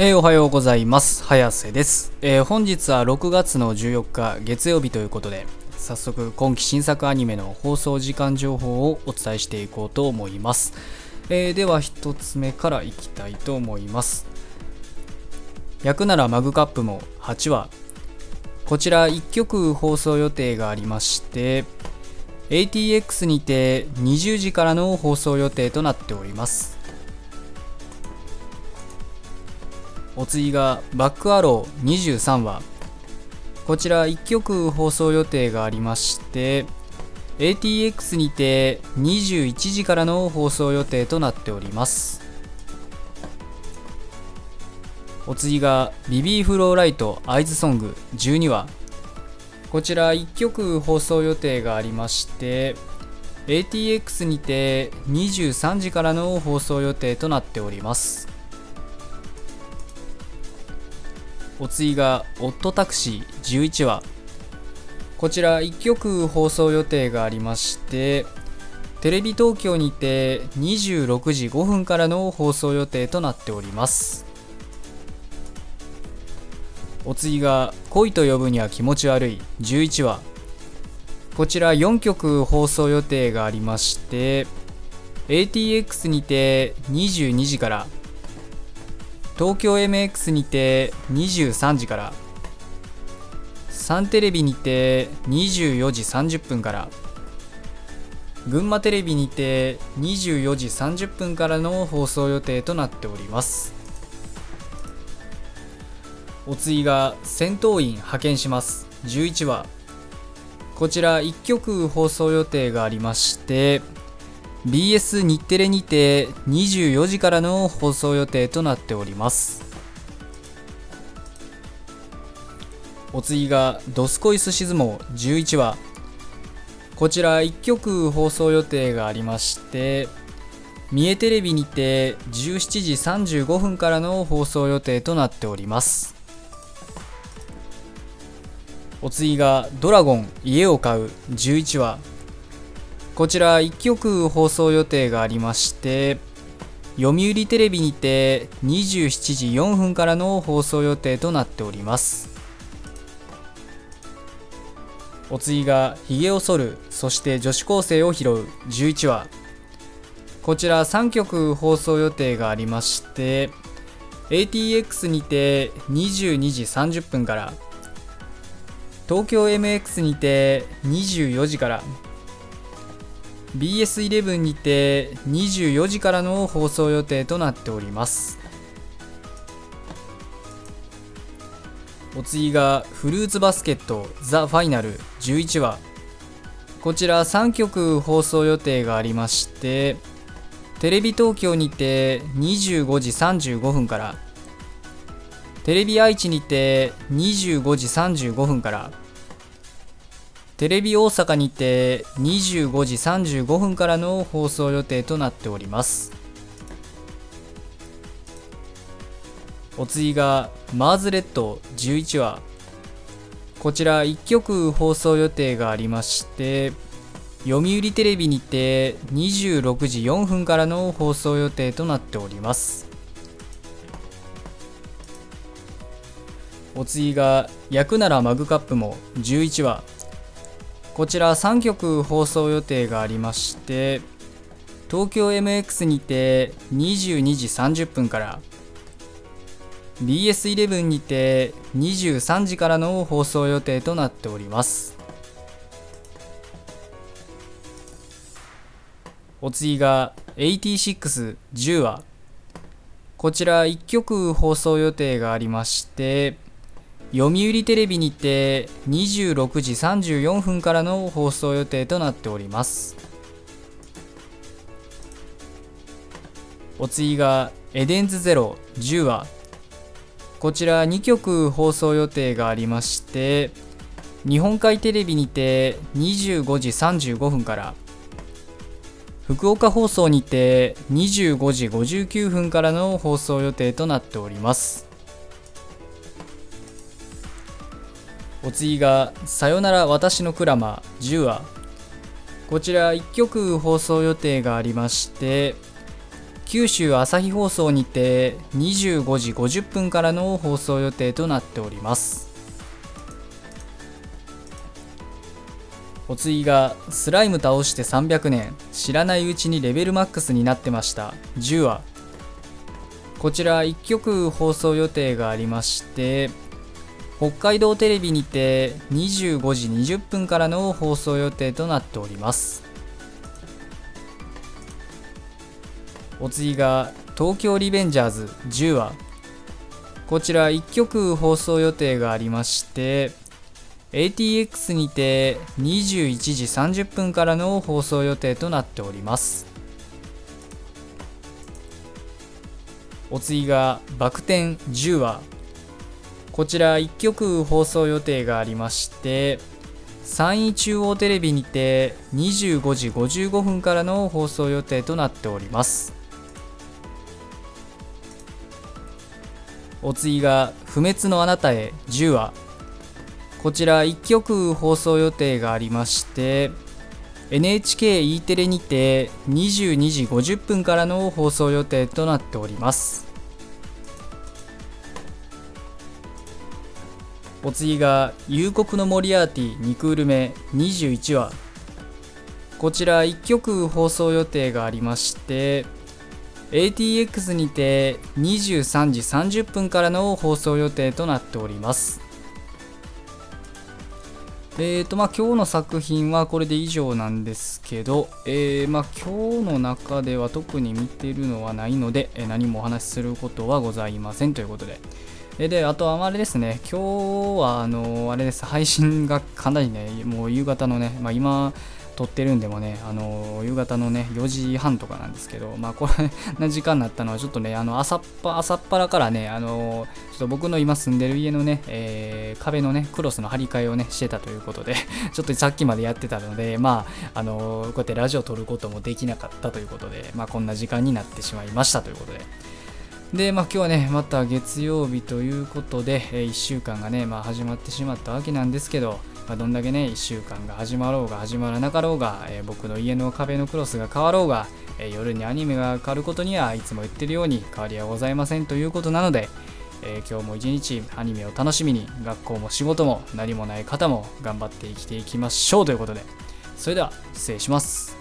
えーおはようございます。早瀬です、えー本日は6月の14日月曜日ということで早速今期新作アニメの放送時間情報をお伝えしていこうと思います、えーでは1つ目からいきたいと思います。焼くならマグカップも8話。こちら1曲放送予定がありまして ATX にて20時からの放送予定となっております。お次がバックアロー23話。こちら1曲放送予定がありまして ATX にて21時からの放送予定となっております。お次がビビーフローライトアイズソング12話。こちら1曲放送予定がありまして ATX にて23時からの放送予定となっております。お次が「オットタクシー」11話。こちら1曲放送予定がありましてテレビ東京にて26時5分からの放送予定となっております。お次が「恋と呼ぶには気持ち悪い」11話。こちら4曲放送予定がありまして ATX にて22時から東京 MX にて23時からサンテレビにて24時30分から群馬テレビにて24時30分からの放送予定となっております。お次が戦闘員派遣します。11話。こちら1曲放送予定がありまして BS 日テレにて24時からの放送予定となっております。お次が「ドスコイスシズモ11話。こちら1曲放送予定がありまして三重テレビにて17時35分からの放送予定となっております。お次が「ドラゴン家を買う」11話。こちら1曲放送予定がありまして読売テレビにて27時4分からの放送予定となっております。お次が「ひげを剃るそして女子高生を拾う」11話。こちら3曲放送予定がありまして ATX にて22時30分から東京 MX にて24時から BS11 にて24時からの放送予定となっております。お次がフルーツバスケットザ・ファイナル11話。こちら3曲放送予定がありましてテレビ東京にて25時35分からテレビ愛知にて25時35分からテレビ大阪にて25時35分からの放送予定となっております。お次がマーズレッド11話。こちら1曲放送予定がありまして読売テレビにて26時4分からの放送予定となっております。お次が「焼くならマグカップ」も11話。こちら3曲放送予定がありまして東京 MX にて22時30分から BS11 にて23時からの放送予定となっております。お次が8610話。こちら1曲放送予定がありまして読売テレビにて26時34分からの放送予定となっております。お次がエデンズゼロ10話こちら2曲放送予定がありまして日本海テレビにて25時35分から福岡放送にて25時59分からの放送予定となっております。お次が「さよなら私のクラマ」10話こちら1曲放送予定がありまして九州朝日放送にて25時50分からの放送予定となっております。お次がスライム倒して300年知らないうちにレベルマックスになってました10話こちら1曲放送予定がありまして北海道テレビにて25時20分からの放送予定となっております。お次が東京リベンジャーズ10話こちら1曲放送予定がありまして ATX にて21時30分からの放送予定となっております。お次がバク転10話こちら1曲放送予定がありまして山陰中央テレビにて25時55分からの放送予定となっております。お次が「不滅のあなたへ10話」こちら1曲放送予定がありまして NHKE テレにて22時50分からの放送予定となっております。お次が「夕刻のモリアーティ2クール目21話」こちら1曲放送予定がありまして ATX にて23時30分からの放送予定となっております。えーとまあ今日の作品はこれで以上なんですけど、えー、まあ今日の中では特に見てるのはないので、え何もお話しすることはございませんということで、えで、あとはあれですね、今日はあの、あれです、配信がかなりね、もう夕方のね、まあ今、撮ってるんでもね、あの夕方のね、4時半とかなんですけど、まあ、これな時間になったのは、ちょっとね、あの朝っぱ朝っぱらからね、あのちょっと僕の今住んでる家のね、えー、壁のね、クロスの張り替えをね、してたということで、ちょっとさっきまでやってたので、まあ、あのこうやってラジオ撮ることもできなかったということで、まあ、こんな時間になってしまいましたということで。で、まあ、今日はね、また月曜日ということで、え1週間がね、まあ、始まってしまったわけなんですけど、まあ、どんだけね1週間が始まろうが始まらなかろうが、えー、僕の家の壁のクロスが変わろうが、えー、夜にアニメが変わることにはいつも言ってるように変わりはございませんということなので、えー、今日も一日アニメを楽しみに学校も仕事も何もない方も頑張って生きていきましょうということでそれでは失礼します。